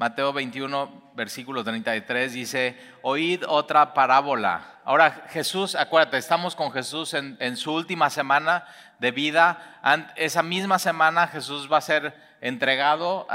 Mateo 21, versículo 33 dice, oíd otra parábola. Ahora Jesús, acuérdate, estamos con Jesús en, su última semana de vida. Esa misma semana Jesús va a ser entregado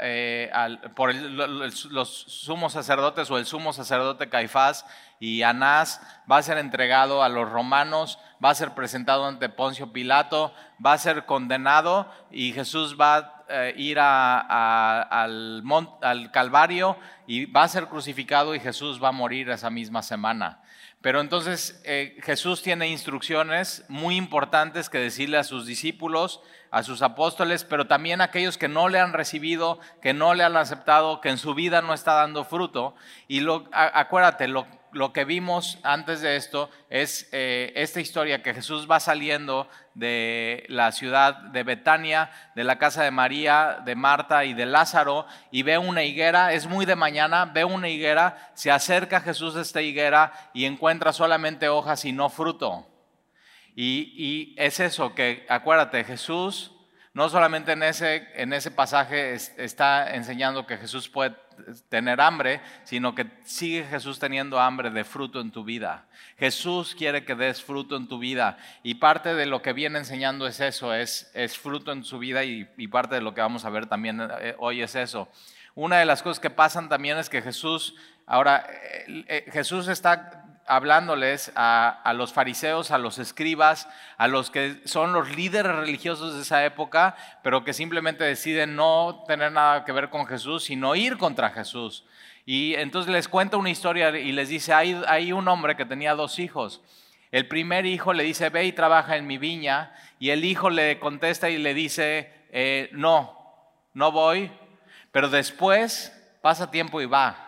eh, por los sumos sacerdotes o el sumo sacerdote Caifás y Anás, va a ser entregado a los romanos, va a ser presentado ante Poncio Pilato, va a ser condenado y Jesús va a eh, ir al, al Calvario y va a ser crucificado y Jesús va a morir esa misma semana. Pero entonces eh, Jesús tiene instrucciones muy importantes que decirle a sus discípulos, a sus apóstoles, pero también a aquellos que no le han recibido, que no le han aceptado, que en su vida no está dando fruto. Y lo, acuérdate, lo, lo que vimos antes de esto es eh, esta historia que Jesús va saliendo de la ciudad de Betania, de la casa de María, de Marta y de Lázaro, y ve una higuera, es muy de mañana, ve una higuera, se acerca Jesús a esta higuera y encuentra solamente hojas y no fruto. Y, y es eso, que acuérdate, Jesús no solamente en ese, en ese pasaje está enseñando que Jesús puede tener hambre, sino que sigue Jesús teniendo hambre de fruto en tu vida. Jesús quiere que des fruto en tu vida y parte de lo que viene enseñando es eso, es, fruto en su vida y, parte de lo que vamos a ver también eh, hoy es eso. Una de las cosas que pasan también es que Jesús, ahora eh, eh, Jesús está hablándoles a, los fariseos, a los escribas, a los que son los líderes religiosos de esa época, pero que simplemente deciden no tener nada que ver con Jesús, sino ir contra Jesús. Y entonces les cuenta una historia y les dice, hay, un hombre que tenía dos hijos. El primer hijo le dice, ve y trabaja en mi viña, y el hijo le contesta y le dice, eh, no, no voy, pero después pasa tiempo y va.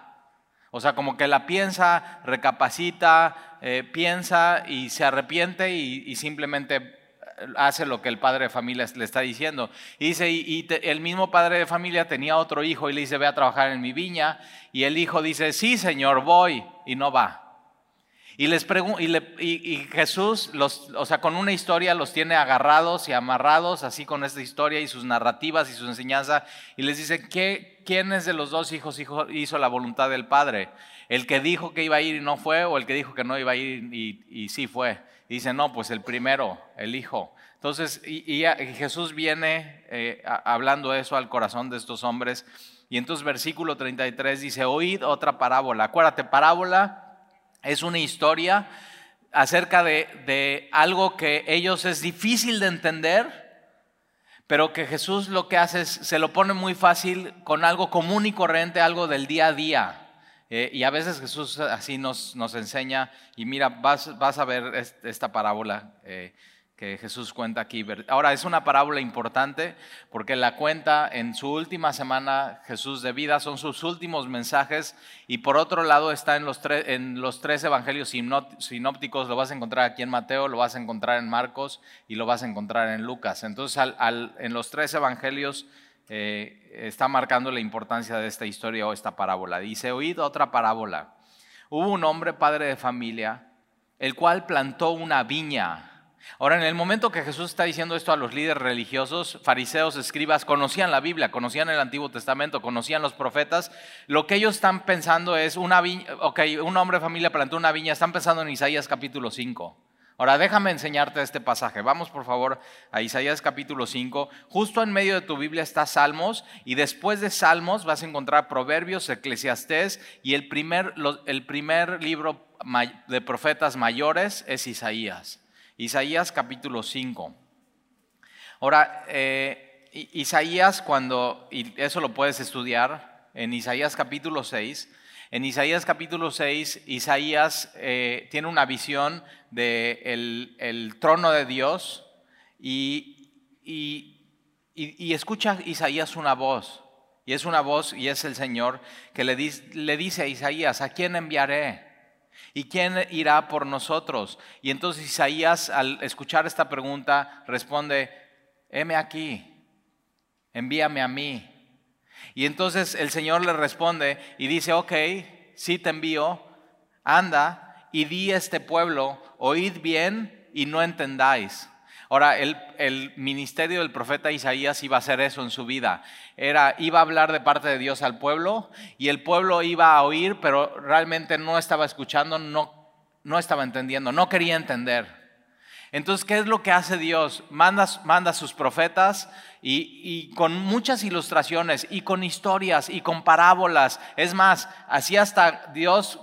O sea, como que la piensa, recapacita, eh, piensa y se arrepiente y, simplemente eh, hace lo que el padre de familia le está diciendo. Y dice, y, el mismo padre de familia tenía otro hijo y le dice, ve a trabajar en mi viña. Y el hijo dice, sí, señor, voy. Y no va. Y, les y, Jesús, los, o sea, con una historia los tiene agarrados y amarrados, así con esta historia y sus narrativas y su enseñanza, y les dice, ¿qué, ¿quién es de los dos hijos hizo la voluntad del Padre? ¿El que dijo que iba a ir y no fue, o el que dijo que no iba a ir y, sí fue? Y dice, no, pues el primero, el hijo. Entonces, y, Jesús viene eh, hablando eso al corazón de estos hombres, y entonces versículo 33 dice, oíd otra parábola. Acuérdate, parábola es una historia acerca de, algo que ellos es difícil de entender, pero que Jesús lo que hace es, se lo pone muy fácil con algo común y corriente, algo del día a día. Eh, y a veces Jesús así nos, nos enseña, y mira, vas, vas a ver esta parábola. Eh, que Jesús cuenta aquí. Ahora, es una parábola importante porque la cuenta en su última semana Jesús de vida, son sus últimos mensajes y por otro lado está en los, en los tres evangelios sinópticos, lo vas a encontrar aquí en Mateo, lo vas a encontrar en Marcos y lo vas a encontrar en Lucas. Entonces, en los tres evangelios eh, está marcando la importancia de esta historia o esta parábola. Dice, oíd otra parábola. Hubo un hombre padre de familia, el cual plantó una viña Ahora, en el momento que Jesús está diciendo esto a los líderes religiosos, fariseos, escribas, conocían la Biblia, conocían el Antiguo Testamento, conocían los profetas, lo que ellos están pensando es, una viña, ok, un hombre de familia plantó una viña, están pensando en Isaías capítulo 5. Ahora, déjame enseñarte este pasaje. Vamos, por favor, a Isaías capítulo 5. Justo en medio de tu Biblia está Salmos y después de Salmos vas a encontrar Proverbios, Eclesiastés y el primer, el primer libro de profetas mayores es Isaías. Isaías capítulo 5. Ahora, eh, Isaías cuando, y eso lo puedes estudiar en Isaías capítulo 6, en Isaías capítulo 6, Isaías eh, tiene una visión del de el trono de Dios y, escucha Isaías una voz. Y es una voz y es el Señor que le, le dice a Isaías, ¿a quién enviaré? ¿Y quién irá por nosotros? Y entonces Isaías, al escuchar esta pregunta, responde, heme aquí, envíame a mí. Y entonces el Señor le responde y dice, ok, sí te envío, anda y di a este pueblo, oíd bien y no entendáis. Ahora, el, el, ministerio del profeta Isaías iba a hacer eso en su vida. Era, iba a hablar de parte de Dios al pueblo y el pueblo iba a oír, pero realmente no estaba escuchando, no, no estaba entendiendo, no quería entender. Entonces, ¿qué es lo que hace Dios? Manda, manda a sus profetas y, con muchas ilustraciones y con historias y con parábolas. Es más, así hasta Dios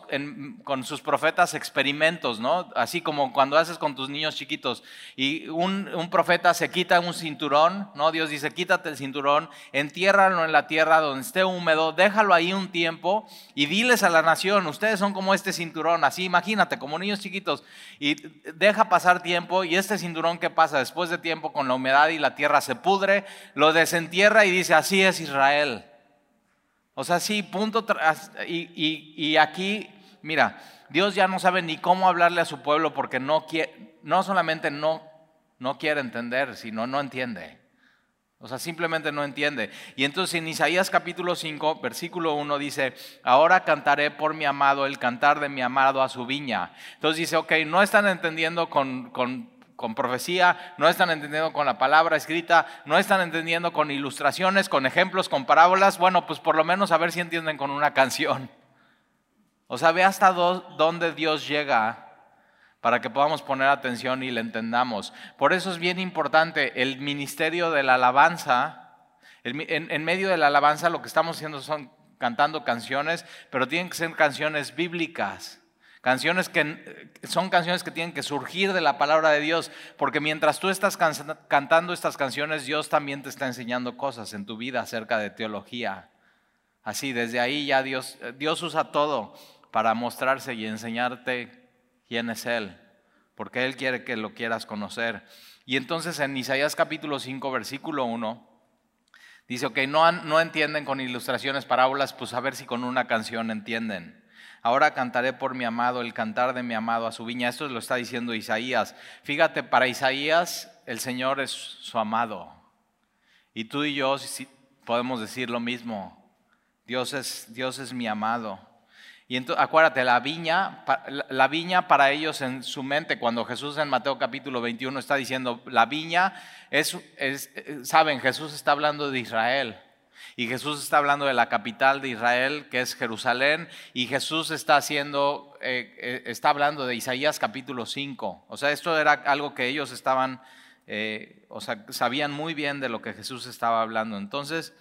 con sus profetas experimentos, ¿no? Así como cuando haces con tus niños chiquitos y un, profeta se quita un cinturón, ¿no? Dios dice, quítate el cinturón, entiérralo en la tierra donde esté húmedo, déjalo ahí un tiempo y diles a la nación, ustedes son como este cinturón, así imagínate, como niños chiquitos, y deja pasar tiempo y este cinturón que pasa después de tiempo con la humedad y la tierra se pudre, lo desentierra y dice, así es Israel. O sea, sí, punto. Y, y, aquí, mira, Dios ya no sabe ni cómo hablarle a su pueblo porque no, quiere, no solamente no, no quiere entender, sino no entiende. O sea, simplemente no entiende. Y entonces en Isaías capítulo 5, versículo 1 dice, ahora cantaré por mi amado el cantar de mi amado a su viña. Entonces dice, ok, no están entendiendo con, con con profecía, no están entendiendo con la palabra escrita, no están entendiendo con ilustraciones, con ejemplos, con parábolas, bueno, pues por lo menos a ver si entienden con una canción. O sea, ve hasta dónde Dios llega para que podamos poner atención y le entendamos. Por eso es bien importante el ministerio de la alabanza. En, en medio de la alabanza lo que estamos haciendo son cantando canciones, pero tienen que ser canciones bíblicas. Canciones que son canciones que tienen que surgir de la palabra de Dios, porque mientras tú estás cantando estas canciones, Dios también te está enseñando cosas en tu vida acerca de teología. Así, desde ahí ya Dios, Dios usa todo para mostrarse y enseñarte quién es Él, porque Él quiere que lo quieras conocer. Y entonces en Isaías capítulo 5, versículo 1, dice, ok, no, no entienden con ilustraciones, parábolas, pues a ver si con una canción entienden. Ahora cantaré por mi amado el cantar de mi amado a su viña. Esto lo está diciendo Isaías. Fíjate, para Isaías el Señor es su amado. Y tú y yo podemos decir lo mismo. Dios es, Dios es mi amado. Y entonces, acuérdate, la viña, la viña para ellos en su mente, cuando Jesús en Mateo capítulo 21 está diciendo, la viña es, es saben, Jesús está hablando de Israel. Y Jesús está hablando de la capital de Israel, que es Jerusalén, y Jesús está haciendo, eh, eh, está hablando de Isaías capítulo 5. O sea, esto era algo que ellos estaban, eh, o sea, sabían muy bien de lo que Jesús estaba hablando. Entonces,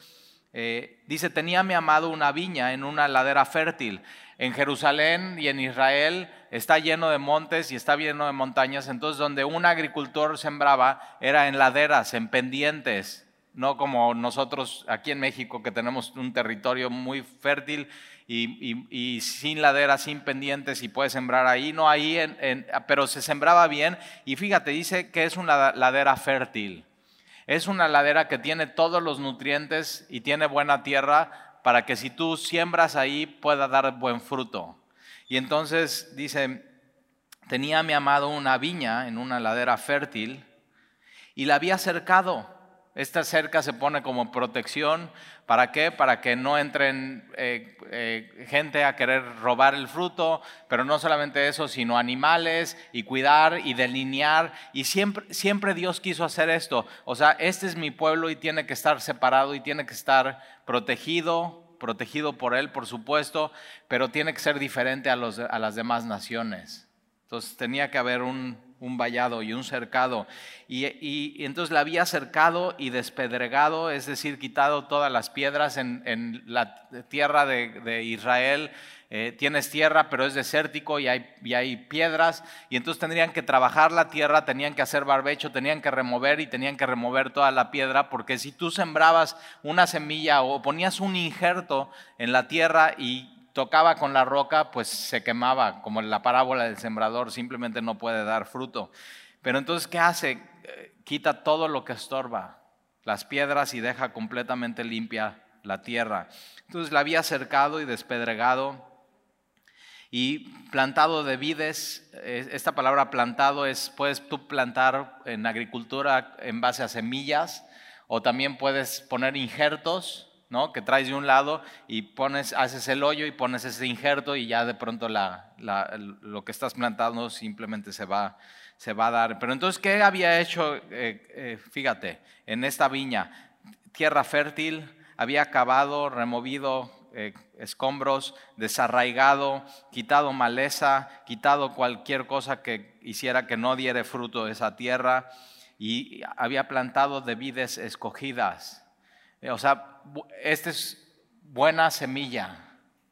dice, tenía mi amado una viña en una ladera fértil. En Jerusalén y en Israel está lleno de montes y está lleno de montañas. Entonces, donde un agricultor sembraba era en laderas, en pendientes no como nosotros aquí en México que tenemos un territorio muy fértil y, sin laderas, sin pendientes y puede sembrar ahí, no ahí, pero se sembraba bien y fíjate, dice que es una ladera fértil. Es una ladera que tiene todos los nutrientes y tiene buena tierra para que si tú siembras ahí pueda dar buen fruto. Y entonces dice, tenía mi amado una viña en una ladera fértil y la había cercado esta cerca se pone como protección. ¿Para qué? Para que no entren eh, eh, gente a querer robar el fruto, pero no solamente eso, sino animales y cuidar y delinear. Y siempre, siempre Dios quiso hacer esto. O sea, este es mi pueblo y tiene que estar separado y tiene que estar protegido, protegido por Él, por supuesto, pero tiene que ser diferente a, a las demás naciones. Entonces tenía que haber un, un vallado y un cercado. Y, entonces la había cercado y despedregado, es decir, quitado todas las piedras en, la tierra de, Israel. Eh, tienes tierra, pero es desértico y hay, y hay piedras. Y entonces tendrían que trabajar la tierra, tenían que hacer barbecho, tenían que remover y tenían que remover toda la piedra, porque si tú sembrabas una semilla o ponías un injerto en la tierra y tocaba con la roca, pues se quemaba, como en la parábola del sembrador, simplemente no puede dar fruto. Pero entonces, ¿qué hace? Eh, quita todo lo que estorba, las piedras y deja completamente limpia la tierra. Entonces la había cercado y despedregado y plantado de vides. Esta palabra plantado es, puedes tú plantar en agricultura en base a semillas o también puedes poner injertos ¿no? Que traes de un lado y pones, haces el hoyo y pones ese injerto y ya de pronto la, lo que estás plantando simplemente se va, se va a dar. Pero entonces, ¿qué había hecho? Eh, eh, fíjate, en esta viña, tierra fértil, había cavado, removido eh, escombros, desarraigado, quitado maleza, quitado cualquier cosa que hiciera que no diere fruto esa tierra y había plantado de vides escogidas. Eh, o sea, esta es buena semilla,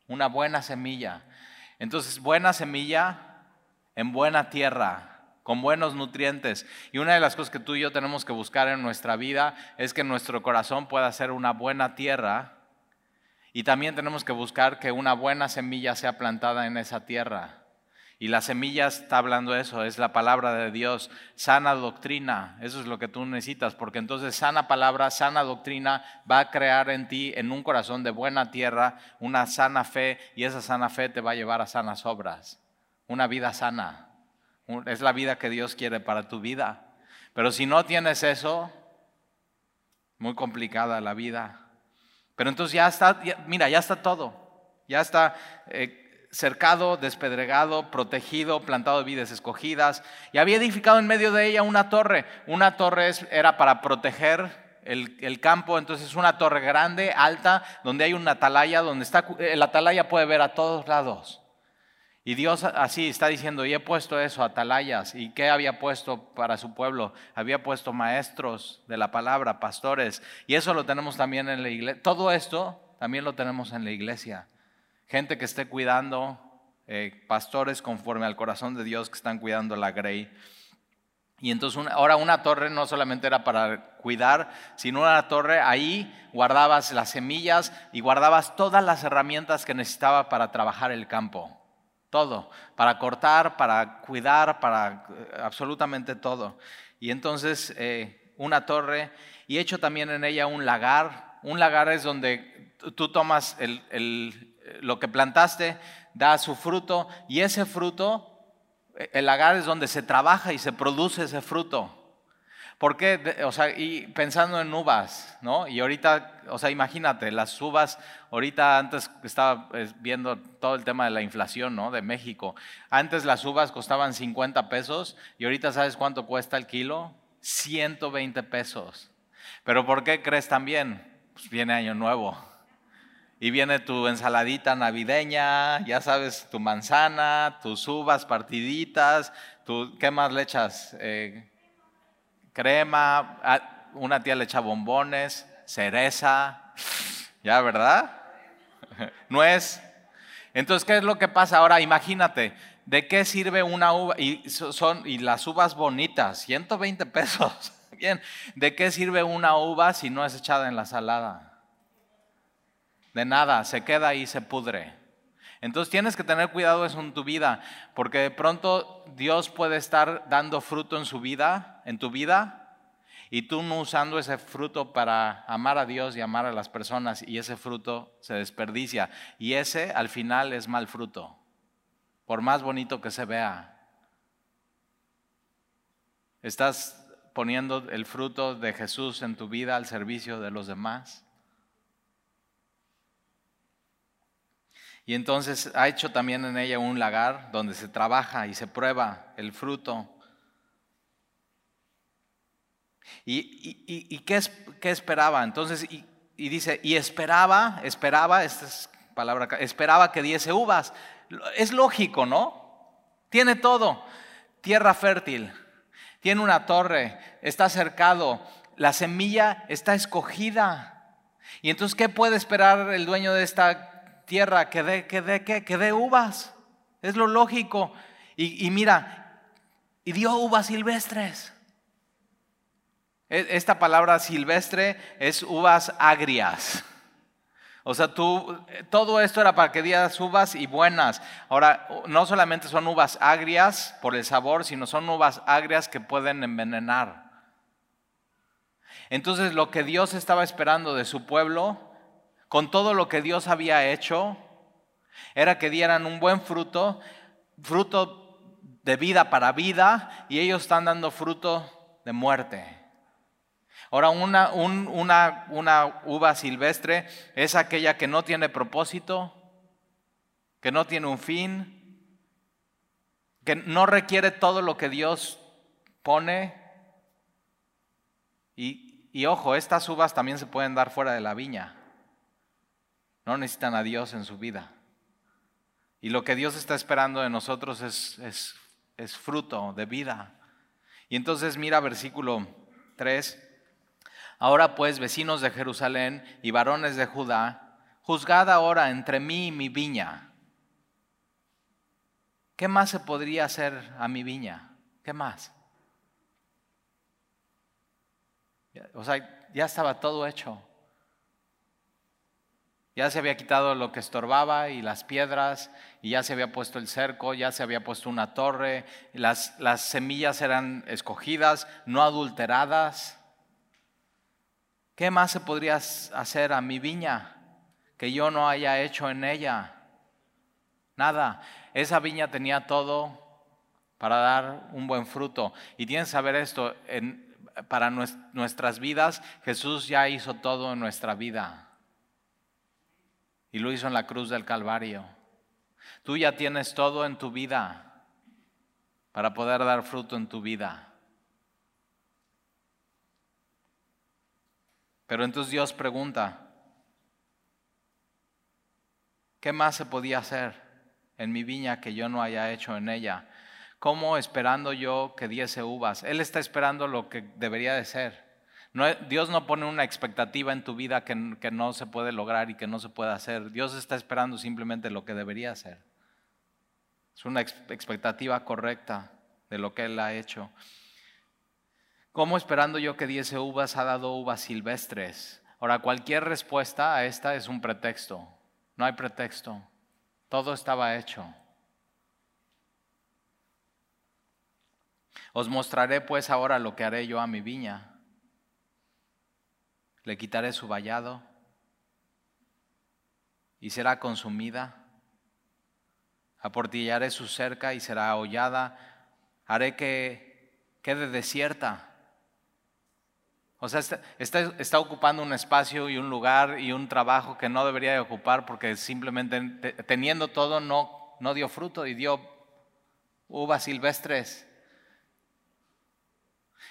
una buena semilla. Entonces, buena semilla en buena tierra con buenos nutrientes. Y una de las cosas que tú y yo tenemos que buscar en nuestra vida es que nuestro corazón pueda ser una buena tierra. Y también tenemos que buscar que una buena semilla sea plantada en esa tierra. Y la semilla está hablando de eso, es la palabra de Dios, sana doctrina, eso es lo que tú necesitas, porque entonces sana palabra, sana doctrina va a crear en ti, en un corazón de buena tierra, una sana fe y esa sana fe te va a llevar a sanas obras, una vida sana. Es la vida que Dios quiere para tu vida. Pero si no tienes eso, muy complicada la vida. Pero entonces ya está, mira, ya está todo. Ya está eh, cercado, despedregado, protegido, plantado de vidas escogidas. Y había edificado en medio de ella una torre. Una torre era para proteger el, el, campo, entonces es una torre grande, alta, donde hay una atalaya, donde está, el atalaya puede ver a todos lados. Y Dios así está diciendo, y he puesto eso, atalayas. ¿Y qué había puesto para su pueblo? Había puesto maestros de la palabra, pastores. Y eso lo tenemos también en la iglesia. Todo esto también lo tenemos en la iglesia. Gente que esté cuidando, eh, pastores conforme al corazón de Dios que están cuidando la grey. Y entonces ahora una torre no solamente era para cuidar, sino una torre ahí guardabas las semillas y guardabas todas las herramientas que necesitaba para trabajar el campo todo, para cortar, para cuidar, para eh, absolutamente todo. Y entonces eh, una torre y hecho también en ella un lagar. Un lagar es donde tú tomas lo que plantaste, da su fruto y ese fruto, eh, el lagar es donde se trabaja y se produce ese fruto. ¿Por qué? O sea, y pensando en uvas, ¿no? Y ahorita, o sea, imagínate, las uvas, ahorita antes estaba pues, viendo todo el tema de la inflación, ¿no? De México. Antes las uvas costaban 50 pesos y ahorita ¿sabes cuánto cuesta el kilo? 120 pesos. ¿Pero por qué crees también? Pues viene Año Nuevo. Y viene tu ensaladita navideña, ya sabes, tu manzana, tus uvas partiditas, tu, ¿qué más le echas? Eh, crema, una tía le echa bombones, cereza, ¿ya verdad? Nuez. Entonces, ¿qué es lo que pasa ahora? Imagínate, ¿de qué sirve una uva? Y, son, y las uvas bonitas, 120 pesos. Bien, ¿de qué sirve una uva si no es echada en la salada? De nada, se queda y se pudre. Entonces tienes que tener cuidado eso en tu vida, porque de pronto Dios puede estar dando fruto en su vida, en tu vida, y tú no usando ese fruto para amar a Dios y amar a las personas, y ese fruto se desperdicia. Y ese al final es mal fruto, por más bonito que se vea. Estás poniendo el fruto de Jesús en tu vida al servicio de los demás. Y entonces ha hecho también en ella un lagar donde se trabaja y se prueba el fruto. ¿Y, qué, esperaba? Entonces, y, dice, y esperaba, esperaba, esta es palabra, esperaba que diese uvas. Es lógico, ¿no? Tiene todo. Tierra fértil, tiene una torre, está cercado, la semilla está escogida. Y entonces, ¿qué puede esperar el dueño de esta tierra que dé, que dé, que dé uvas. Es lo lógico. Y, mira, y dio uvas silvestres. E, esta palabra silvestre es uvas agrias. O sea, tú, todo esto era para que dieras uvas y buenas. Ahora, no solamente son uvas agrias por el sabor, sino son uvas agrias que pueden envenenar. Entonces, lo que Dios estaba esperando de su pueblo con todo lo que Dios había hecho, era que dieran un buen fruto, fruto de vida para vida, y ellos están dando fruto de muerte. Ahora, una, una, una uva silvestre es aquella que no tiene propósito, que no tiene un fin, que no requiere todo lo que Dios pone. Y, y, ojo, estas uvas también se pueden dar fuera de la viña. No necesitan a Dios en su vida. Y lo que Dios está esperando de nosotros es, fruto de vida. Y entonces mira versículo 3. Ahora pues, vecinos de Jerusalén y varones de Judá, juzgad ahora entre mí y mi viña. ¿Qué más se podría hacer a mi viña? ¿Qué más? O sea, ya estaba todo hecho. Ya se había quitado lo que estorbaba y las piedras, y ya se había puesto el cerco, ya se había puesto una torre, las, las semillas eran escogidas, no adulteradas. ¿Qué más se podría hacer a mi viña que yo no haya hecho en ella? Nada. Esa viña tenía todo para dar un buen fruto. Y tienes que saber esto, para nuestras vidas, Jesús ya hizo todo en nuestra vida. Y lo hizo en la cruz del Calvario. Tú ya tienes todo en tu vida para poder dar fruto en tu vida. Pero entonces Dios pregunta, ¿qué más se podía hacer en mi viña que yo no haya hecho en ella? ¿Cómo esperando yo que diese uvas? Él está esperando lo que debería de ser. Dios no pone una expectativa en tu vida que, que no se puede lograr y que no se puede hacer. Dios está esperando simplemente lo que debería ser. Es una expectativa correcta de lo que Él ha hecho. ¿Cómo esperando yo que diese uvas ha dado uvas silvestres? Ahora, cualquier respuesta a esta es un pretexto. No hay pretexto. Todo estaba hecho. Os mostraré pues ahora lo que haré yo a mi viña. Le quitaré su vallado y será consumida. Aportillaré su cerca y será hollada. Haré que quede desierta o sea, está, ocupando un espacio y un lugar y un trabajo que no debería de ocupar porque simplemente teniendo todo no, no dio fruto y dio uvas silvestres.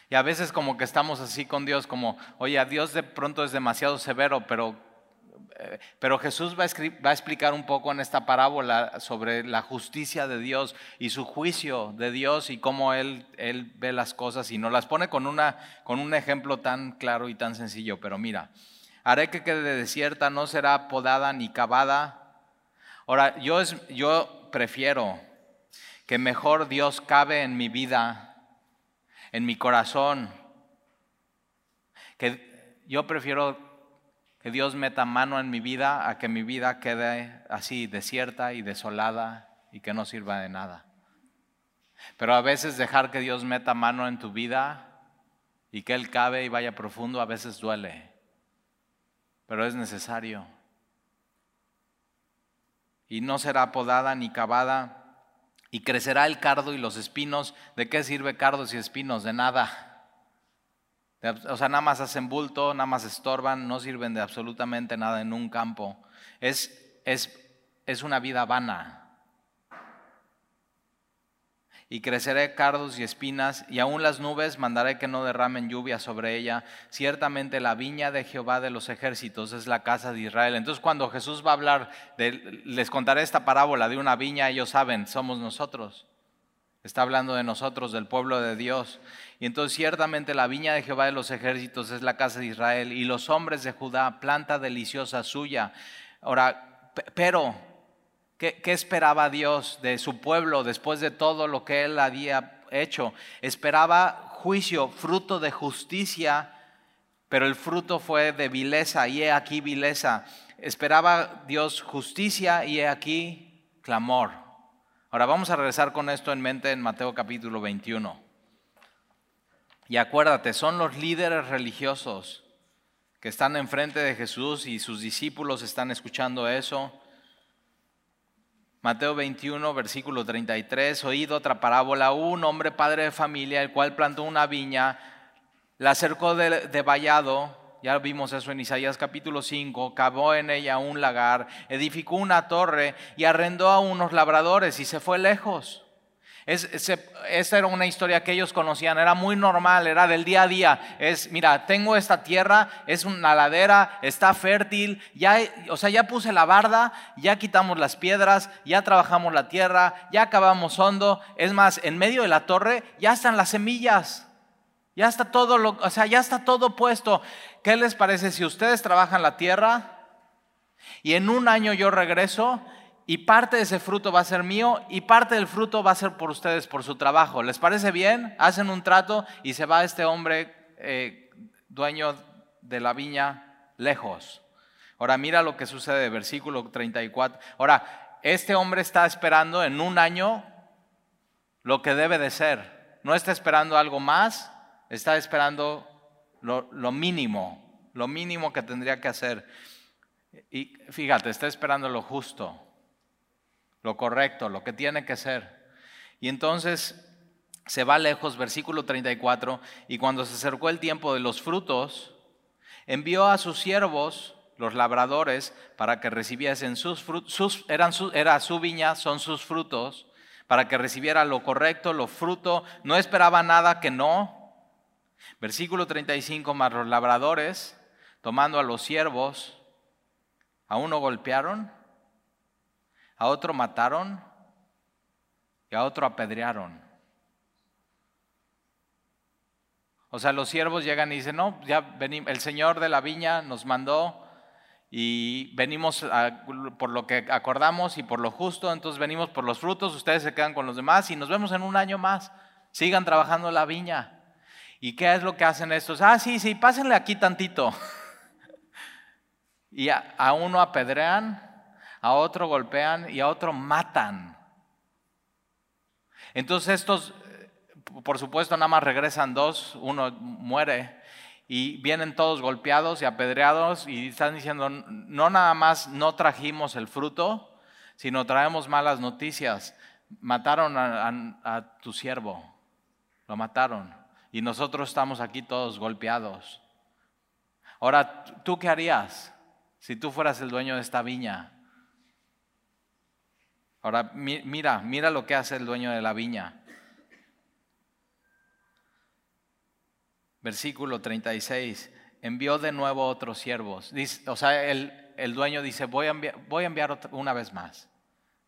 Y a veces como que estamos así con Dios, como, oye, a Dios de pronto es demasiado severo, pero eh, pero Jesús va a, explicar un poco en esta parábola sobre la justicia de Dios y su juicio de Dios y cómo Él, él ve las cosas y nos las pone con, una, con un ejemplo tan claro y tan sencillo. Pero mira, haré que quede desierta, no será podada ni cavada. Ahora, yo, es, yo prefiero que mejor Dios cabe en mi vida, en mi corazón, que yo prefiero que Dios meta mano en mi vida a que mi vida quede así desierta y desolada y que no sirva de nada. Pero a veces dejar que Dios meta mano en tu vida y que Él cabe y vaya profundo a veces duele, pero es necesario. Y no será podada ni cavada, y crecerá el cardo y los espinos. ¿De qué sirve cardos y espinos? De nada. O sea, nada más hacen bulto, nada más estorban, no sirven de absolutamente nada en un campo. Es, es, es una vida vana. Y creceré cardos y espinas, y aún las nubes mandaré que no derramen lluvia sobre ella. Ciertamente la viña de Jehová de los ejércitos es la casa de Israel. Entonces cuando Jesús va a hablar, les contaré esta parábola de una viña, ellos saben, somos nosotros. Está hablando de nosotros, del pueblo de Dios. Y entonces ciertamente la viña de Jehová de los ejércitos es la casa de Israel y los hombres de Judá, planta deliciosa suya. Ahora, pero, ¿qué, ¿qué, esperaba Dios de su pueblo después de todo lo que él había hecho? Esperaba juicio, fruto de justicia, pero el fruto fue de vileza y he aquí vileza. Esperaba Dios justicia y he aquí clamor. Ahora vamos a regresar con esto en mente en Mateo capítulo 21. Y acuérdate, son los líderes religiosos que están enfrente de Jesús y sus discípulos están escuchando eso. Mateo 21, versículo 33, oído otra parábola, un hombre padre de familia, el cual plantó una viña la cercó de, de vallado, ya vimos eso en Isaías capítulo 5, cavó en ella un lagar, edificó una torre y arrendó a unos labradores y se fue lejos. Es, esta era una historia que ellos conocían, era muy normal, era del día a día. Es, mira, tengo esta tierra, es una ladera, está fértil, ya, o sea, ya puse la barda, ya quitamos las piedras, ya trabajamos la tierra, ya acabamos hondo. Es más, en medio de la torre ya están las semillas, ya está todo, lo, o sea, ya está todo puesto. ¿Qué les parece si ustedes trabajan la tierra y en un año yo regreso y parte de ese fruto va a ser mío y parte del fruto va a ser por ustedes, por su trabajo. ¿Les parece bien? Hacen un trato y se va este hombre eh, dueño de la viña lejos. Ahora mira lo que sucede, versículo 34. Ahora, este hombre está esperando en un año lo que debe de ser. No está esperando algo más, está esperando lo, lo mínimo, lo mínimo que tendría que hacer. Y fíjate, está esperando lo justo lo correcto, lo que tiene que ser. Y entonces se va lejos, versículo 34, y cuando se acercó el tiempo de los frutos, envió a sus siervos, los labradores, para que recibiesen sus frutos, eran era su viña, son sus frutos, para que recibiera lo correcto, lo fruto, no esperaba nada que no. Versículo 35, más los labradores, tomando a los siervos, a uno golpearon a otro mataron y a otro apedrearon. O sea, los siervos llegan y dicen, no, ya venimos, el Señor de la viña nos mandó y venimos por lo que acordamos y por lo justo, entonces venimos por los frutos, ustedes se quedan con los demás y nos vemos en un año más. Sigan trabajando la viña. ¿Y qué es lo que hacen estos? Ah, sí, sí, pásenle aquí tantito. y a uno apedrean a otro golpean y a otro matan. Entonces estos, por supuesto, nada más regresan dos, uno muere y vienen todos golpeados y apedreados y están diciendo, no nada más no trajimos el fruto, sino traemos malas noticias. Mataron a, tu siervo, lo mataron y nosotros estamos aquí todos golpeados. Ahora, ¿tú qué harías si tú fueras el dueño de esta viña? Ahora mira, mira lo que hace el dueño de la viña. Versículo 36. Envió de nuevo otros siervos. o sea, el, el, dueño dice, voy a, enviar, voy a enviar una vez más.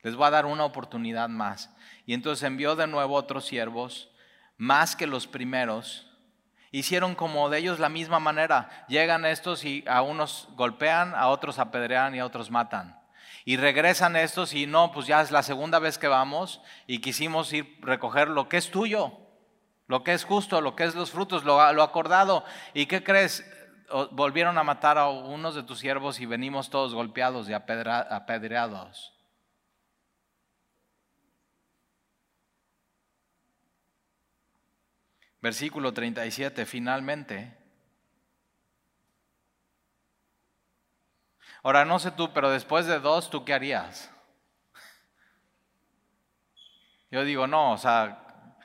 Les voy a dar una oportunidad más. Y entonces envió de nuevo otros siervos, más que los primeros. Hicieron como de ellos la misma manera. Llegan estos y a unos golpean, a otros apedrean y a otros matan. Y regresan estos y no, pues ya es la segunda vez que vamos y quisimos ir recoger lo que es tuyo, lo que es justo, lo que es los frutos, lo, acordado. ¿Y qué crees? Volvieron a matar a unos de tus siervos y venimos todos golpeados y apedreados. Versículo 37, finalmente. Ahora, no sé tú, pero después de dos, ¿tú qué harías? Yo digo, no, o sea,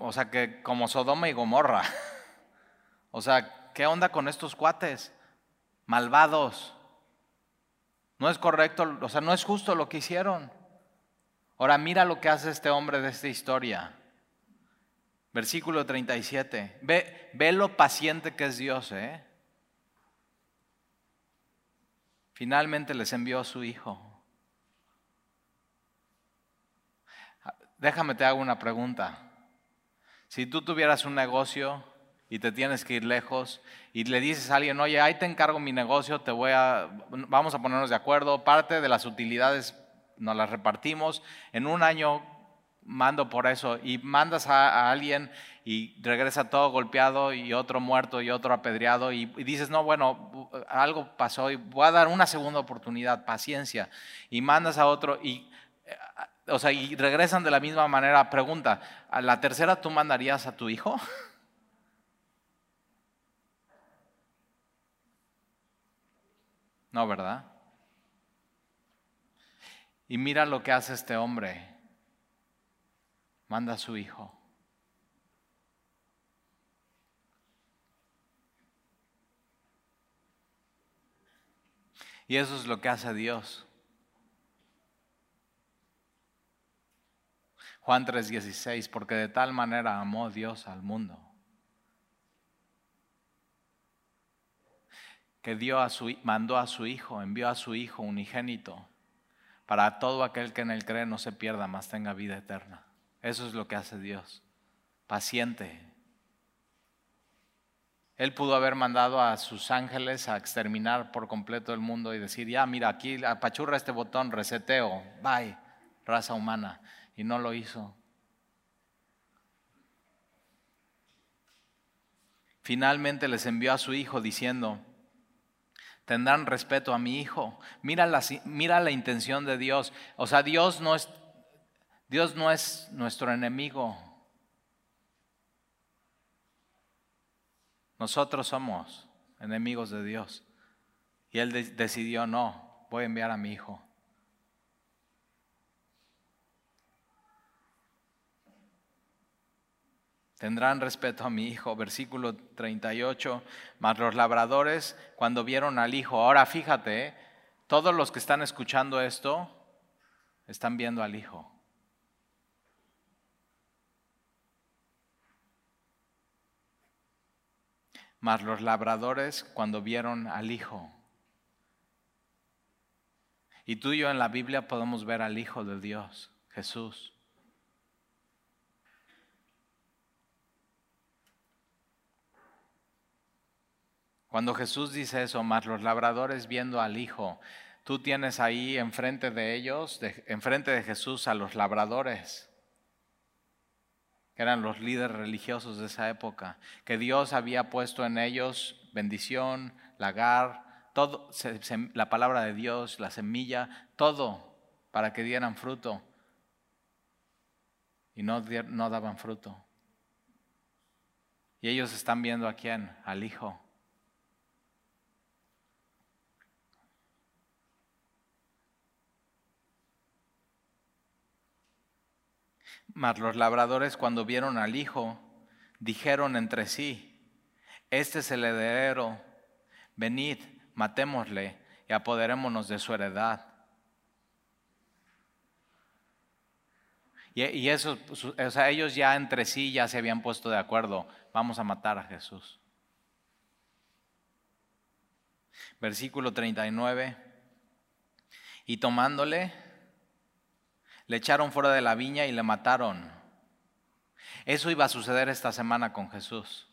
o sea, que como Sodoma y Gomorra. O sea, ¿qué onda con estos cuates? Malvados. No es correcto, o sea, no es justo lo que hicieron. Ahora mira lo que hace este hombre de esta historia. Versículo 37. Ve, ve lo paciente que es Dios, ¿eh? Finalmente les envió a su hijo. Déjame te hago una pregunta. Si tú tuvieras un negocio y te tienes que ir lejos y le dices a alguien, oye, ahí te encargo mi negocio, te voy a, vamos a ponernos de acuerdo, parte de las utilidades nos las repartimos, en un año mando por eso y mandas a, alguien y regresa todo golpeado y otro muerto y otro apedreado y, dices, no, bueno, algo pasó y voy a dar una segunda oportunidad, paciencia, y mandas a otro y, eh, o sea, y regresan de la misma manera. Pregunta, ¿a la tercera tú mandarías a tu hijo? No, ¿verdad? Y mira lo que hace este hombre manda a su hijo. Y eso es lo que hace Dios. Juan 3:16, porque de tal manera amó Dios al mundo, que dio a su, mandó a su Hijo, envió a su Hijo unigénito, para todo aquel que en él cree no se pierda, más tenga vida eterna. Eso es lo que hace Dios, paciente. Él pudo haber mandado a sus ángeles a exterminar por completo el mundo y decir, ya mira, aquí apachurra este botón, reseteo, bye, raza humana y no lo hizo. Finalmente les envió a su hijo diciendo, tendrán respeto a mi hijo. Mira la, mira la intención de Dios. O sea, Dios no es, Dios no es nuestro enemigo. Nosotros somos enemigos de Dios. Y Él decidió, no, voy a enviar a mi hijo. Tendrán respeto a mi hijo, versículo 38, mas los labradores cuando vieron al hijo, ahora fíjate, todos los que están escuchando esto están viendo al hijo. Mas los labradores cuando vieron al hijo. Y tú y yo en la Biblia podemos ver al Hijo de Dios, Jesús. Cuando Jesús dice eso, más los labradores viendo al Hijo, tú tienes ahí enfrente de ellos, enfrente de Jesús, a los labradores, que eran los líderes religiosos de esa época, que Dios había puesto en ellos bendición, lagar, todo, la palabra de Dios, la semilla, todo para que dieran fruto. Y no, no daban fruto. Y ellos están viendo a quién, al Hijo. Mas los labradores cuando vieron al hijo, dijeron entre sí, este es el heredero, venid, matémosle y apoderémonos de su heredad. Y, eso, o sea, ellos ya entre sí ya se habían puesto de acuerdo, vamos a matar a Jesús. Versículo 39, y tomándole, le echaron fuera de la viña y le mataron. Eso iba a suceder esta semana con Jesús.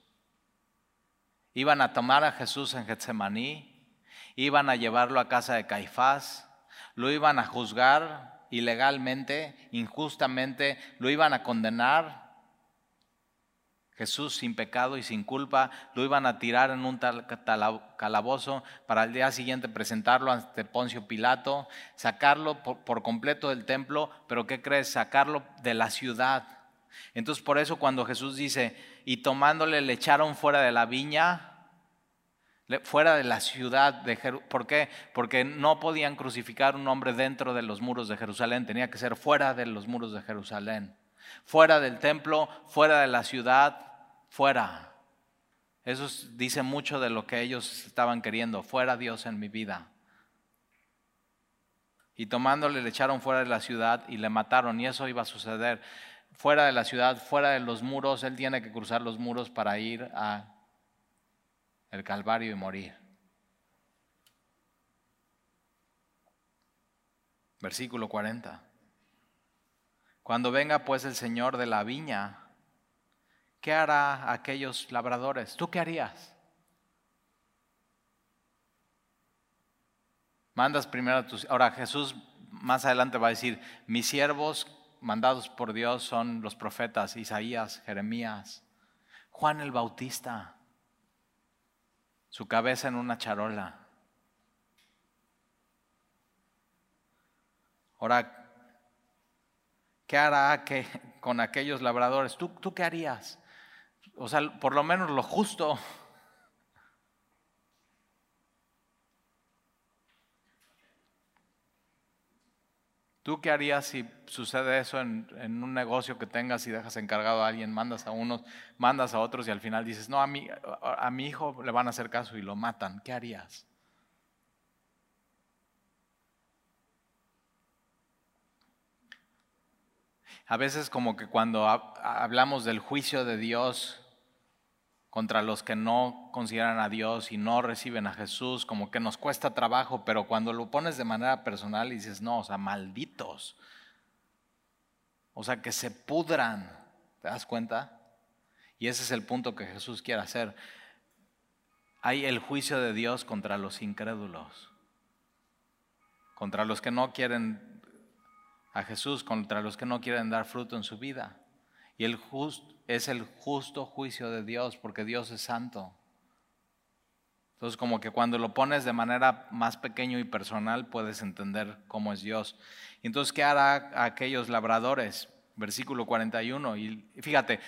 Iban a tomar a Jesús en Getsemaní, iban a llevarlo a casa de Caifás, lo iban a juzgar ilegalmente, injustamente, lo iban a condenar Jesús sin pecado y sin culpa lo iban a tirar en un calabozo para el día siguiente presentarlo ante Poncio Pilato, sacarlo por, completo del templo, pero ¿qué crees? Sacarlo de la ciudad. Entonces por eso cuando Jesús dice, y tomándole le echaron fuera de la viña, fuera de la ciudad de Jerusalén. ¿Por qué? Porque no podían crucificar un hombre dentro de los muros de Jerusalén, tenía que ser fuera de los muros de Jerusalén fuera del templo, fuera de la ciudad, fuera. Eso dice mucho de lo que ellos estaban queriendo, fuera Dios en mi vida. Y tomándole le echaron fuera de la ciudad y le mataron y eso iba a suceder. Fuera de la ciudad, fuera de los muros, él tiene que cruzar los muros para ir a el Calvario y morir. Versículo 40. Cuando venga pues el Señor de la viña, ¿qué hará aquellos labradores? ¿Tú qué harías? Mandas primero a tus... Ahora Jesús más adelante va a decir, mis siervos mandados por Dios son los profetas Isaías, Jeremías, Juan el Bautista, su cabeza en una charola. Ahora ¿Qué hará que, con aquellos labradores? ¿Tú, ¿Tú qué harías? O sea, por lo menos lo justo. ¿Tú qué harías si sucede eso en, un negocio que tengas y dejas encargado a alguien, mandas a unos, mandas a otros y al final dices, no, a mi, a mi hijo le van a hacer caso y lo matan? ¿Qué harías? A veces como que cuando hablamos del juicio de Dios contra los que no consideran a Dios y no reciben a Jesús, como que nos cuesta trabajo, pero cuando lo pones de manera personal y dices, no, o sea, malditos. O sea, que se pudran. ¿Te das cuenta? Y ese es el punto que Jesús quiere hacer. Hay el juicio de Dios contra los incrédulos, contra los que no quieren a Jesús contra los que no quieren dar fruto en su vida. Y el es el justo juicio de Dios porque Dios es santo. Entonces como que cuando lo pones de manera más pequeño y personal puedes entender cómo es Dios. Entonces, ¿qué hará aquellos labradores? Versículo 41. Y fíjate,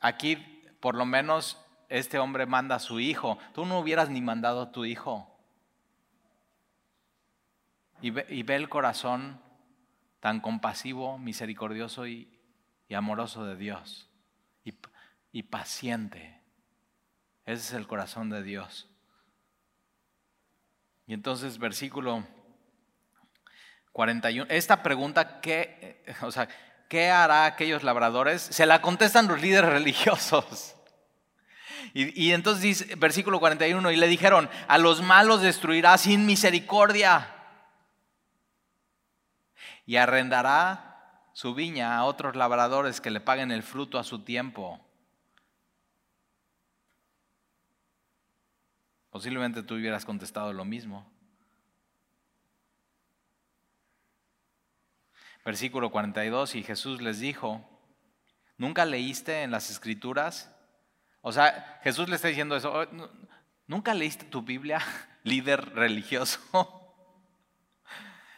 aquí por lo menos este hombre manda a su hijo. Tú no hubieras ni mandado a tu hijo. Y ve, y ve el corazón tan compasivo, misericordioso y, amoroso de Dios. Y, paciente. Ese es el corazón de Dios. Y entonces, versículo 41, esta pregunta, ¿qué, o sea, ¿qué hará aquellos labradores? Se la contestan los líderes religiosos. Y, y, entonces dice, versículo 41, y le dijeron, a los malos destruirá sin misericordia y arrendará su viña a otros labradores que le paguen el fruto a su tiempo. Posiblemente tú hubieras contestado lo mismo. Versículo 42, y Jesús les dijo, ¿nunca leíste en las escrituras? O sea, Jesús le está diciendo eso, oh, ¿nunca leíste tu Biblia, líder religioso?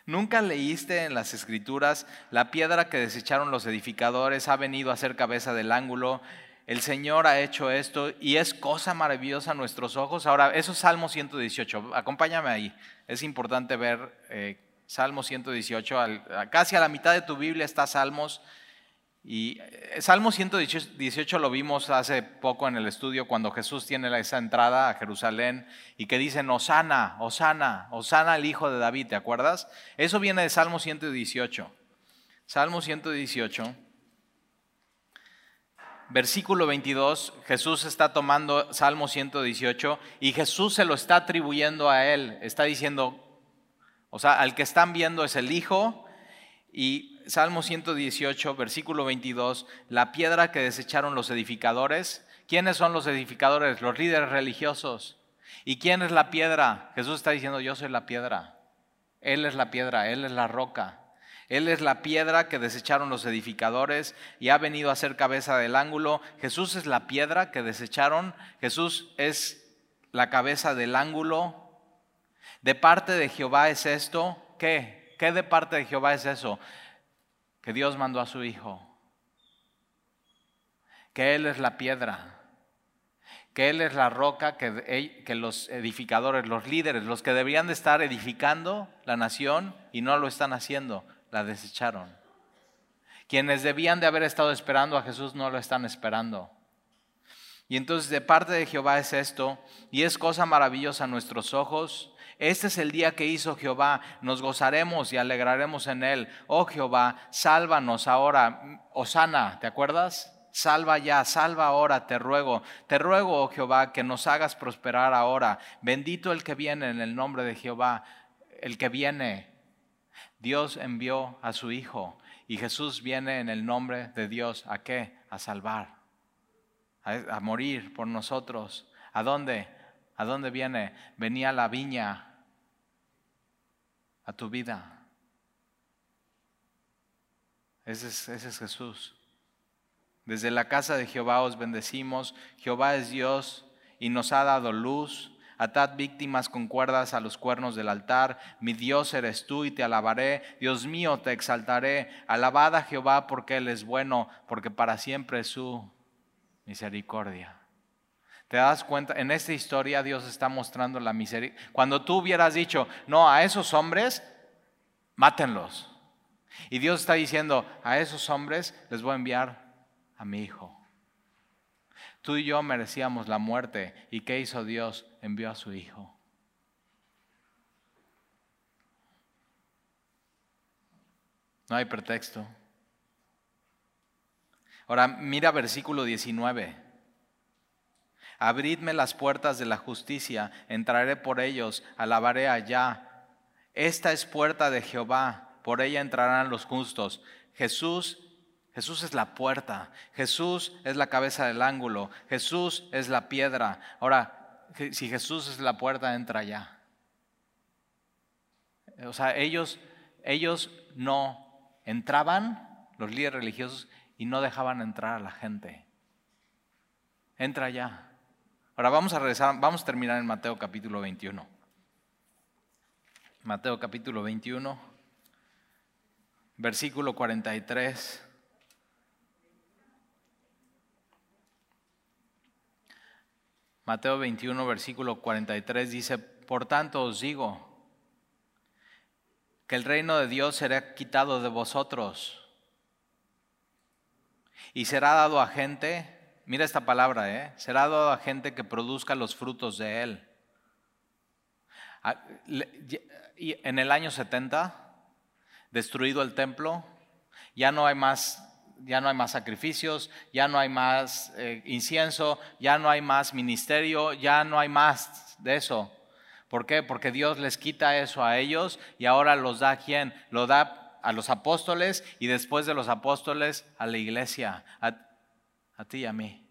¿Nunca leíste en las escrituras la piedra que desecharon los edificadores ha venido a ser cabeza del ángulo? El Señor ha hecho esto y es cosa maravillosa a nuestros ojos. Ahora, eso es Salmo 118. Acompáñame ahí. Es importante ver eh, Salmo 118. casi a la mitad de tu Biblia está Salmos y eh, Salmo 118 lo vimos hace poco en el estudio cuando Jesús tiene esa entrada a Jerusalén y que dicen, Osana, Osana, Osana el hijo de David, ¿te acuerdas? Eso viene de Salmo 118. Salmo 118, versículo 22, Jesús está tomando Salmo 118 y Jesús se lo está atribuyendo a él. Está diciendo, o sea, al que están viendo es el hijo y Salmo 118, versículo 22, la piedra que desecharon los edificadores. ¿Quiénes son los edificadores? Los líderes religiosos. ¿Y quién es la piedra? Jesús está diciendo, yo soy la piedra. Él es la piedra, Él es la roca. Él es la piedra que desecharon los edificadores y ha venido a ser cabeza del ángulo. Jesús es la piedra que desecharon. Jesús es la cabeza del ángulo. De parte de Jehová es esto. ¿Qué? ¿Qué de parte de Jehová es eso? Que Dios mandó a su Hijo. Que Él es la piedra. Que Él es la roca que, los edificadores, los líderes, los que deberían de estar edificando la nación y no lo están haciendo, la desecharon. Quienes debían de haber estado esperando a Jesús no lo están esperando. Y entonces de parte de Jehová es esto, y es cosa maravillosa a nuestros ojos, este es el día que hizo Jehová, nos gozaremos y alegraremos en él. Oh Jehová, sálvanos ahora. Osana, ¿te acuerdas? Salva ya, salva ahora, te ruego. Te ruego, oh Jehová, que nos hagas prosperar ahora. Bendito el que viene en el nombre de Jehová, el que viene. Dios envió a su Hijo y Jesús viene en el nombre de Dios. ¿A qué? A salvar, a, a morir por nosotros. ¿A dónde? ¿A dónde viene? Venía la viña a tu vida. Ese es, Jesús. Desde la casa de Jehová os bendecimos. Jehová es Dios y nos ha dado luz. Atad víctimas con cuerdas a los cuernos del altar. Mi Dios eres tú y te alabaré. Dios mío, te exaltaré. Alabad a Jehová porque Él es bueno, porque para siempre es su misericordia. ¿Te das cuenta? En esta historia Dios está mostrando la misericordia. Cuando tú hubieras dicho, no, a esos hombres, mátenlos. Y Dios está diciendo, a esos hombres les voy a enviar a mi hijo. Tú y yo merecíamos la muerte. ¿Y qué hizo Dios? Envió a su hijo. No hay pretexto. Ahora mira versículo 19. Abridme las puertas de la justicia, entraré por ellos, alabaré allá. Esta es puerta de Jehová, por ella entrarán los justos. Jesús, Jesús es la puerta, Jesús es la cabeza del ángulo, Jesús es la piedra. Ahora, si Jesús es la puerta, entra allá. O sea, ellos, ellos no entraban, los líderes religiosos, y no dejaban entrar a la gente. Entra allá. Ahora vamos a regresar, vamos a terminar en Mateo capítulo 21. Mateo capítulo 21, versículo 43. Mateo 21, versículo 43 dice, por tanto os digo que el reino de Dios será quitado de vosotros y será dado a gente Mira esta palabra, ¿eh? será dado a gente que produzca los frutos de él. En el año 70, destruido el templo, ya no hay más, ya no hay más sacrificios, ya no hay más eh, incienso, ya no hay más ministerio, ya no hay más de eso. ¿Por qué? Porque Dios les quita eso a ellos y ahora los da a quién? Lo da a los apóstoles y después de los apóstoles a la iglesia ti y a mí.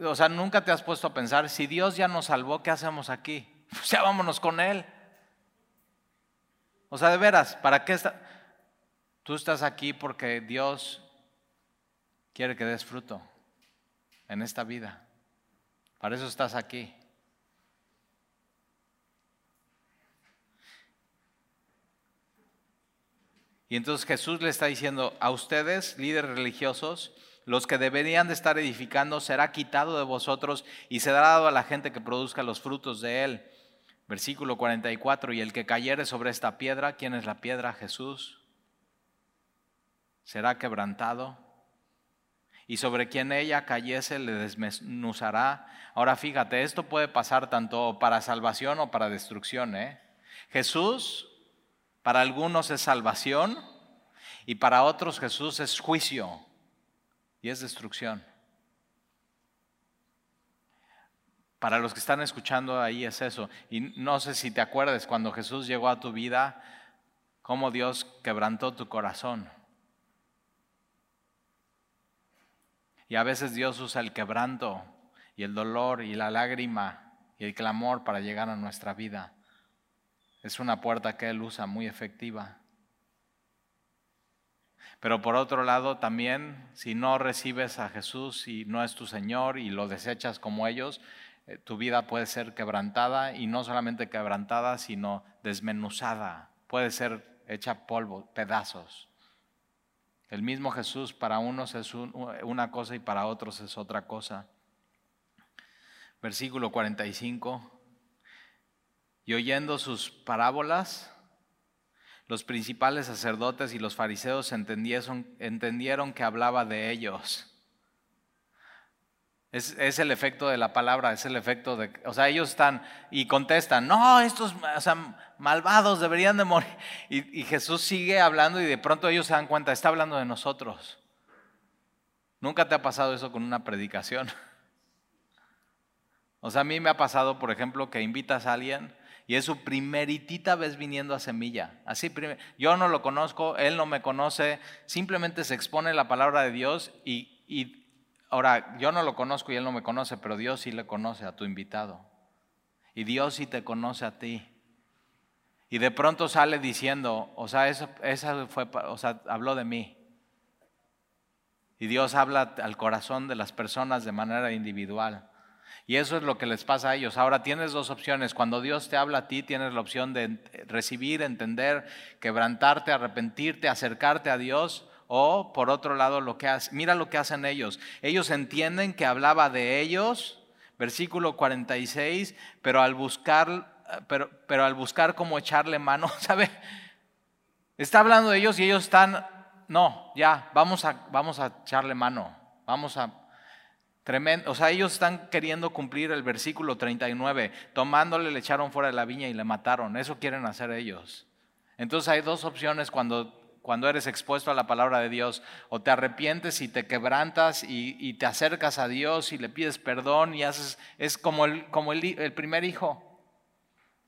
O sea, nunca te has puesto a pensar, si Dios ya nos salvó, ¿qué hacemos aquí? Pues ya vámonos con Él. O sea, de veras, ¿para qué está? Tú estás aquí porque Dios quiere que des fruto en esta vida. Para eso estás aquí. Y entonces Jesús le está diciendo a ustedes, líderes religiosos, los que deberían de estar edificando será quitado de vosotros y será dado a la gente que produzca los frutos de él. Versículo 44, y el que cayere sobre esta piedra, ¿quién es la piedra? Jesús. Será quebrantado. Y sobre quien ella cayese le desmenuzará. Ahora fíjate, esto puede pasar tanto para salvación o para destrucción. ¿eh? Jesús para algunos es salvación y para otros Jesús es juicio y es destrucción. Para los que están escuchando ahí es eso. Y no sé si te acuerdas cuando Jesús llegó a tu vida, cómo Dios quebrantó tu corazón. Y a veces Dios usa el quebranto y el dolor y la lágrima y el clamor para llegar a nuestra vida. Es una puerta que Él usa muy efectiva. Pero por otro lado, también, si no recibes a Jesús y no es tu Señor y lo desechas como ellos, eh, tu vida puede ser quebrantada y no solamente quebrantada, sino desmenuzada. Puede ser hecha polvo, pedazos. El mismo Jesús para unos es una cosa y para otros es otra cosa. Versículo 45 y oyendo sus parábolas, los principales sacerdotes y los fariseos entendieron, que hablaba de ellos. Es, el efecto de la palabra, es el efecto de, o sea, ellos están y contestan, no, estos malvados deberían de morir. Y, y Jesús sigue hablando y de pronto ellos se dan cuenta, está hablando de nosotros. ¿Nunca te ha pasado eso con una predicación? O sea, a mí me ha pasado, por ejemplo, que invitas a alguien y es su primeritita vez viniendo a Semilla. Así, yo no lo conozco, él no me conoce, simplemente se expone la palabra de Dios y, y ahora yo no lo conozco y él no me conoce, pero Dios sí le conoce a tu invitado. Y Dios sí te conoce a ti. Y de pronto sale diciendo, o sea, eso, esa fue, o sea, habló de mí. Y Dios habla al corazón de las personas de manera individual. Y eso es lo que les pasa a ellos. Ahora tienes dos opciones. Cuando Dios te habla a ti, tienes la opción de recibir, entender, quebrantarte, arrepentirte, acercarte a Dios. O por otro lado, lo que mira lo que hacen ellos. Ellos entienden que hablaba de ellos, versículo 46, pero al buscar, pero, pero al buscar cómo echarle mano, ¿sabe? Está hablando de ellos y ellos están, no, ya, vamos a, vamos a echarle mano, vamos a Tremendo. O sea, ellos están queriendo cumplir el versículo 39. Tomándole, le echaron fuera de la viña y le mataron. Eso quieren hacer ellos. Entonces hay dos opciones cuando, cuando eres expuesto a la palabra de Dios, o te arrepientes y te quebrantas y, te acercas a Dios y le pides perdón y haces, es como, el, como el primer hijo.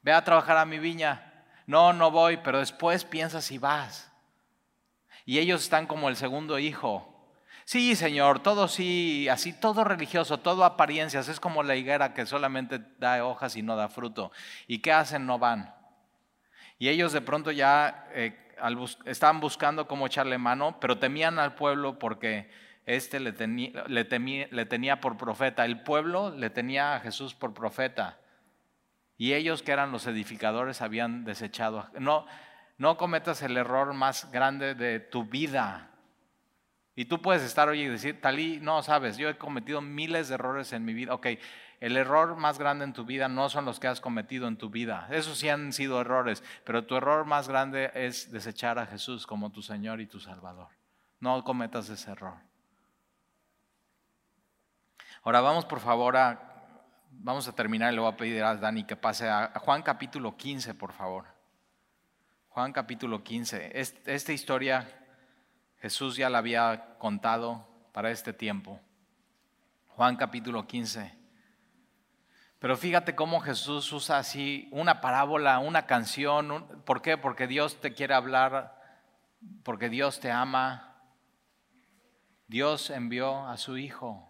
Ve a trabajar a mi viña. No, no voy, pero después piensas si vas. Y ellos están como el segundo hijo. Sí, Señor, todo sí, así, todo religioso, todo apariencias. Es como la higuera que solamente da hojas y no da fruto. ¿Y qué hacen? No van. Y ellos de pronto ya eh, estaban buscando cómo echarle mano, pero temían al pueblo porque este le le tenía por profeta. El pueblo le tenía a Jesús por profeta. Y ellos que eran los edificadores habían desechado. No, no cometas el error más grande de tu vida. Y tú puedes estar hoy y decir, Talí, no sabes, yo he cometido miles de errores en mi vida. Ok, el error más grande en tu vida no son los que has cometido en tu vida. Esos sí han sido errores, pero tu error más grande es desechar a Jesús como tu Señor y tu Salvador. No cometas ese error. Ahora vamos por favor a vamos a terminar y le voy a pedir a Dani que pase a Juan capítulo 15, por favor. Juan capítulo 15. Esta historia Jesús ya la había contado para este tiempo. Juan capítulo 15. Pero fíjate cómo Jesús usa así una parábola, una canción. ¿Por qué? Porque Dios te quiere hablar, porque Dios te ama. Dios envió a su Hijo.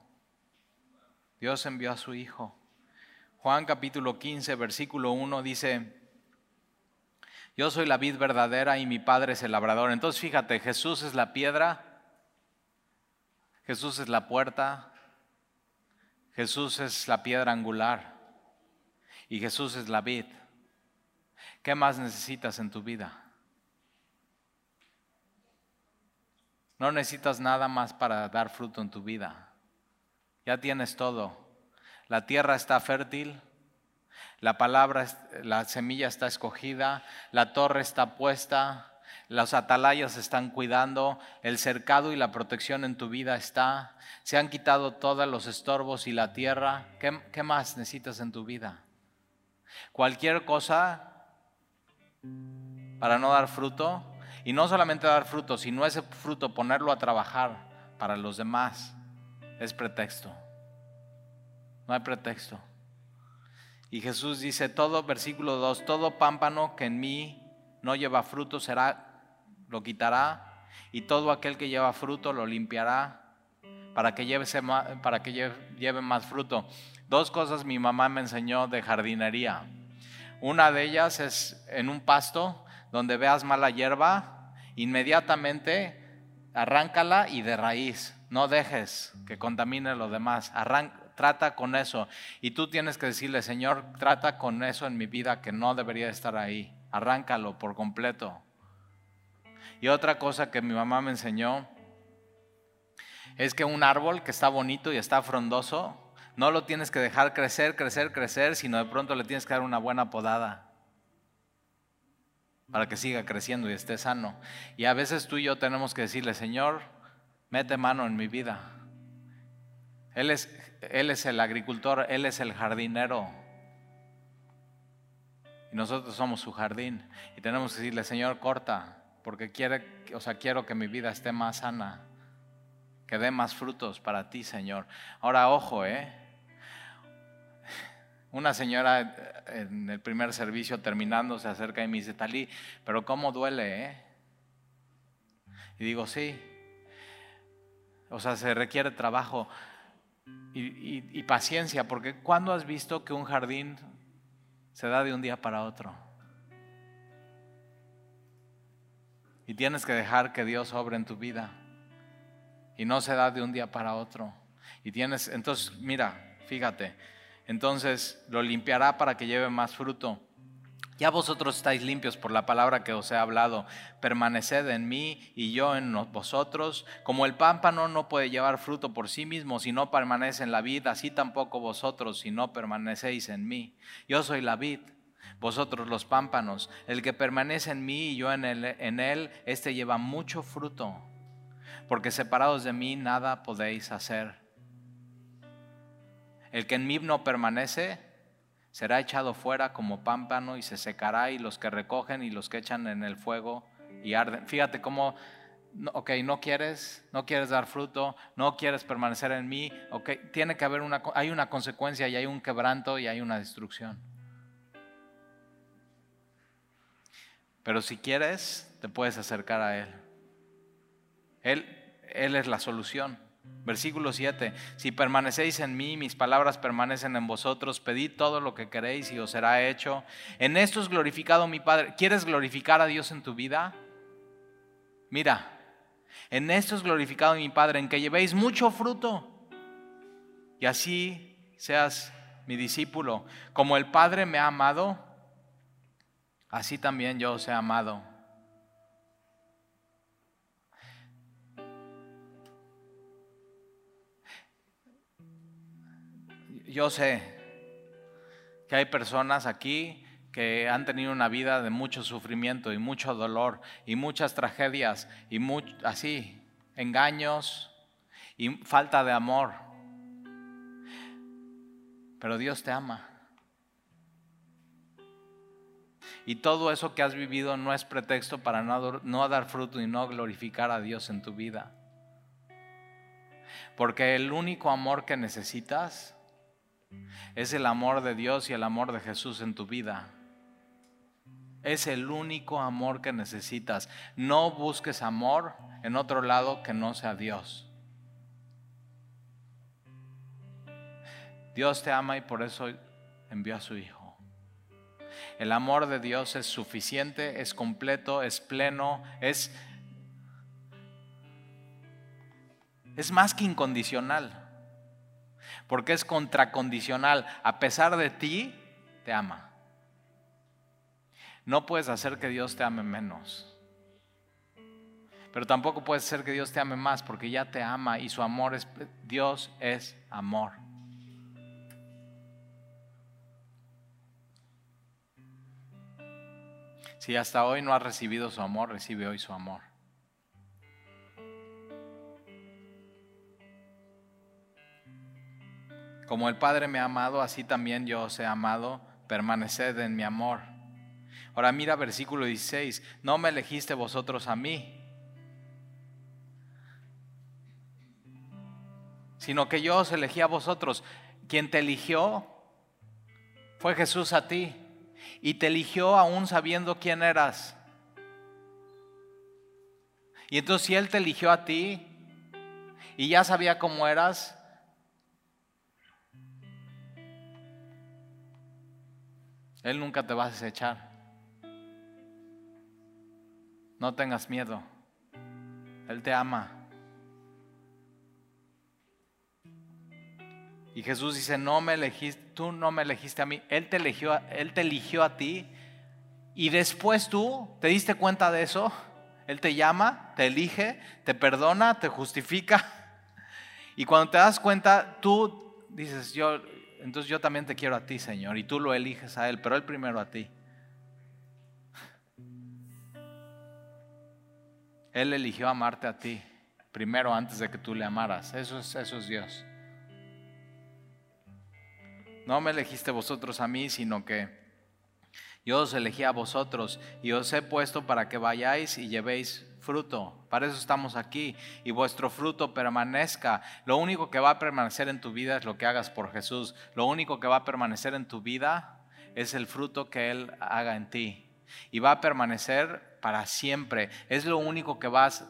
Dios envió a su Hijo. Juan capítulo 15, versículo 1 dice, yo soy la vid verdadera y mi padre es el labrador. Entonces fíjate, Jesús es la piedra, Jesús es la puerta, Jesús es la piedra angular y Jesús es la vid. ¿Qué más necesitas en tu vida? No necesitas nada más para dar fruto en tu vida. Ya tienes todo la tierra está fértil, la palabra, la semilla está escogida, la torre está puesta, los atalayas están cuidando, el cercado y la protección en tu vida está, se han quitado todos los estorbos y la tierra. ¿Qué, qué más necesitas en tu vida? Cualquier cosa para no dar fruto, y no solamente dar fruto, sino ese fruto ponerlo a trabajar para los demás, es pretexto. No hay pretexto. Y Jesús dice, todo, versículo 2, todo pámpano que en mí no lleva fruto será, lo quitará, y todo aquel que lleva fruto lo limpiará para que, lleve, para que lleve más fruto. Dos cosas mi mamá me enseñó de jardinería. Una de ellas es en un pasto donde veas mala hierba, inmediatamente arráncala y de raíz. No dejes que contamine lo demás. Trata con eso. Y tú tienes que decirle, Señor, trata con eso en mi vida que no debería estar ahí. Arráncalo por completo. Y otra cosa que mi mamá me enseñó es que un árbol que está bonito y está frondoso, no lo tienes que dejar crecer, crecer, crecer, sino de pronto le tienes que dar una buena podada para que siga creciendo y esté sano. Y a veces tú y yo tenemos que decirle, Señor, mete mano en mi vida. Él es, él es el agricultor, Él es el jardinero. Y nosotros somos su jardín. Y tenemos que decirle, Señor, corta, porque quiere, o sea, quiero que mi vida esté más sana, que dé más frutos para ti, Señor. Ahora, ojo, ¿eh? Una señora en el primer servicio terminando se acerca y me dice, Talí, pero ¿cómo duele, eh? Y digo, sí. O sea, se requiere trabajo y, paciencia, porque ¿cuándo has visto que un jardín se da de un día para otro? Y tienes que dejar que Dios obre en tu vida. Y no se da de un día para otro. Y tienes, entonces, mira, fíjate, entonces lo limpiará para que lleve más fruto. Ya vosotros estáis limpios por la palabra que os he hablado. Permaneced en mí y yo en vosotros. Como el pámpano no puede llevar fruto por sí mismo si no permanece en la vid, así tampoco vosotros si no permanecéis en mí. Yo soy la vid, vosotros los pámpanos. El que permanece en mí y yo en él, en él, este lleva mucho fruto. Porque separados de mí nada podéis hacer. El que en mí no permanece, será echado fuera como pámpano y se secará y los que recogen y los que echan en el fuego y arden. Fíjate cómo, ok, no quieres, no quieres dar fruto, no quieres permanecer en mí, ok, tiene que haber una, hay una consecuencia y hay un quebranto y hay una destrucción. Pero si quieres, te puedes acercar a Él. Él, Él es la solución. Versículo 7, si permanecéis en mí, mis palabras permanecen en vosotros, pedid todo lo que queréis y os será hecho. En esto es glorificado mi Padre. ¿Quieres glorificar a Dios en tu vida? Mira, en esto es glorificado mi Padre, en que llevéis mucho fruto y así seas mi discípulo. Como el Padre me ha amado, así también yo os he amado. Yo sé que hay personas aquí que han tenido una vida de mucho sufrimiento y mucho dolor y muchas tragedias y así, engaños y falta de amor. Pero Dios te ama. Y todo eso que has vivido no es pretexto para no, no dar fruto y no glorificar a Dios en tu vida. Porque el único amor que necesitas es el amor de Dios y el amor de Jesús en tu vida. Es el único amor que necesitas. No busques amor en otro lado que no sea Dios. Dios te ama y por eso envió a su Hijo. El amor de Dios es suficiente, es completo, es pleno, es, es más que incondicional porque es contracondicional. A pesar de ti, te ama. No puedes hacer que Dios te ame menos. Pero tampoco puedes hacer que Dios te ame más porque ya te ama y su amor es, Dios es amor. Si hasta hoy no has recibido su amor, recibe hoy su amor. Como el Padre me ha amado, así también yo os he amado, permaneced en mi amor. Ahora mira versículo 16, no me elegiste vosotros a mí, sino que yo os elegí a vosotros. Quien te eligió fue Jesús a ti, y te eligió aún sabiendo quién eras. Y entonces si Él te eligió a ti y ya sabía cómo eras, Él nunca te va a desechar. No tengas miedo. Él te ama. Y Jesús dice, no me elegiste, tú no me elegiste a mí, Él te eligió, Él te eligió a ti. Y después tú te diste cuenta de eso. Él te llama, te elige, te perdona, te justifica. Y cuando te das cuenta, tú dices, yo entonces yo también te quiero a ti, Señor, y tú lo eliges a Él, pero Él primero a ti. Él eligió amarte a ti, primero antes de que tú le amaras. Eso es, eso es Dios. No me elegiste vosotros a mí, sino que yo os elegí a vosotros y os he puesto para que vayáis y llevéis fruto. Para eso estamos aquí. Y vuestro fruto permanezca. Lo único que va a permanecer en tu vida es lo que hagas por Jesús. Lo único que va a permanecer en tu vida es el fruto que Él haga en ti. Y va a permanecer para siempre. Es lo único que vas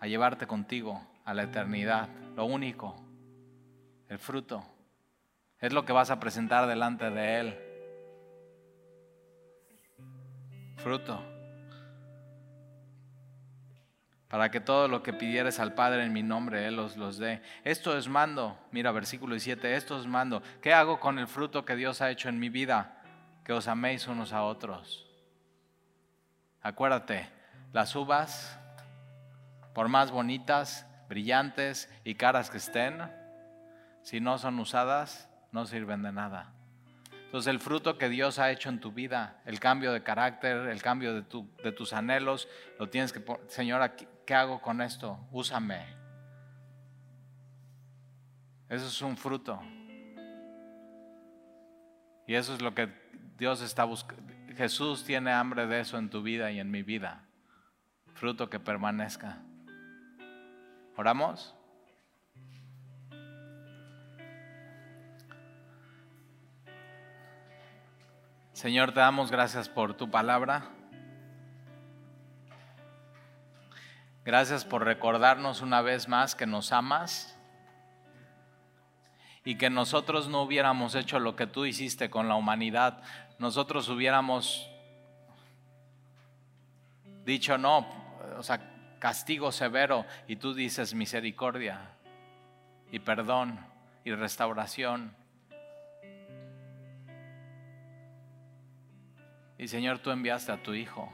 a llevarte contigo a la eternidad. Lo único. El fruto. Es lo que vas a presentar delante de Él. Fruto para que todo lo que pidieres al Padre en mi nombre, Él os los dé. Esto es mando, mira versículo 17, esto es mando. ¿Qué hago con el fruto que Dios ha hecho en mi vida? Que os améis unos a otros. Acuérdate, las uvas, por más bonitas, brillantes y caras que estén, si no son usadas, no sirven de nada. Entonces el fruto que Dios ha hecho en tu vida, el cambio de carácter, el cambio de, tu, de tus anhelos, lo tienes que, Señor, ¿qué hago con esto? Úsame. Eso es un fruto. Y eso es lo que Dios está buscando. Jesús tiene hambre de eso en tu vida y en mi vida. fruto que permanezca. ¿Oramos? Señor, te damos gracias por tu palabra. Gracias por recordarnos una vez más que nos amas y que nosotros no hubiéramos hecho lo que tú hiciste con la humanidad. Nosotros hubiéramos dicho no, o sea, castigo severo y tú dices misericordia y perdón y restauración. Y Señor, tú enviaste a tu Hijo.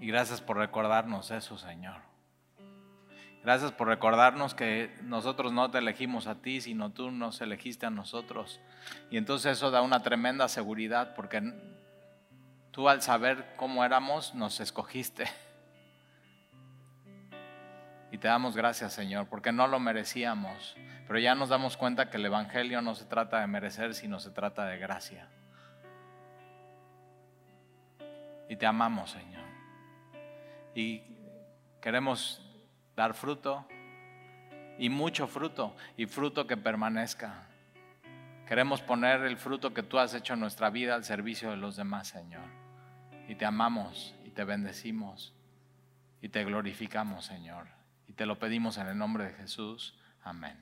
Y gracias por recordarnos eso, Señor. Gracias por recordarnos que nosotros no te elegimos a ti, sino tú nos elegiste a nosotros. Y entonces eso da una tremenda seguridad porque tú al saber cómo éramos nos escogiste. Y te damos gracias, Señor, porque no lo merecíamos. Pero ya nos damos cuenta que el Evangelio no se trata de merecer, sino se trata de gracia. Y te amamos, Señor. Y queremos dar fruto y mucho fruto y fruto que permanezca. Queremos poner el fruto que tú has hecho en nuestra vida al servicio de los demás, Señor. Y te amamos y te bendecimos y te glorificamos, Señor. Y te lo pedimos en el nombre de Jesús. Amén.